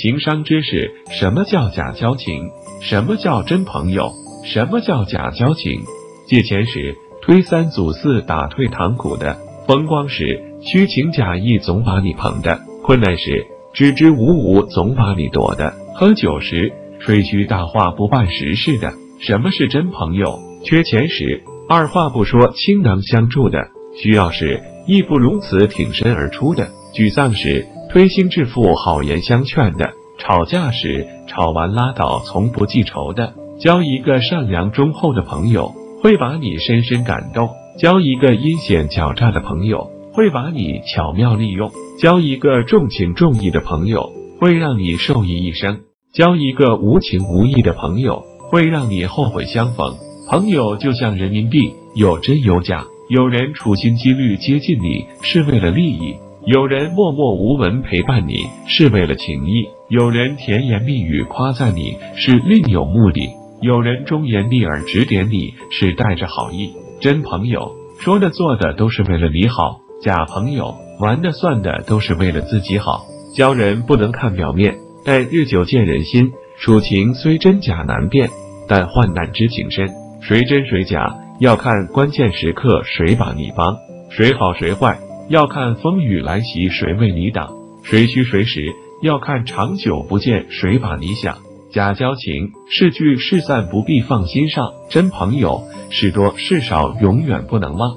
情商知识：什么叫假交情？什么叫真朋友？什么叫假交情？借钱时推三阻四，打退堂鼓的；风光时虚情假意，总把你捧的；困难时支支吾吾，总把你躲的；喝酒时吹嘘大话，不办实事的。什么是真朋友？缺钱时二话不说，倾囊相助的；需要时义不容辞，挺身而出的；沮丧时。推心置腹、好言相劝的，吵架时吵完拉倒、从不记仇的，交一个善良忠厚的朋友，会把你深深感动；交一个阴险狡诈的朋友，会把你巧妙利用；交一个重情重义的朋友，会让你受益一生；交一个无情无义的朋友，会让你后悔相逢。朋友就像人民币，有真有假，有人处心积虑接近你，是为了利益。有人默默无闻陪伴你是为了情谊，有人甜言蜜语夸赞你是另有目的，有人忠言逆耳指点你是带着好意。真朋友说的做的都是为了你好，假朋友玩的算的都是为了自己好。交人不能看表面，但日久见人心。处情虽真假难辨，但患难知情深。谁真谁假，要看关键时刻谁把你帮，谁好谁坏。要看风雨来袭谁为你挡，谁虚谁实；要看长久不见谁把你想。假交情是聚是散不必放心上，真朋友是多是少永远不能忘。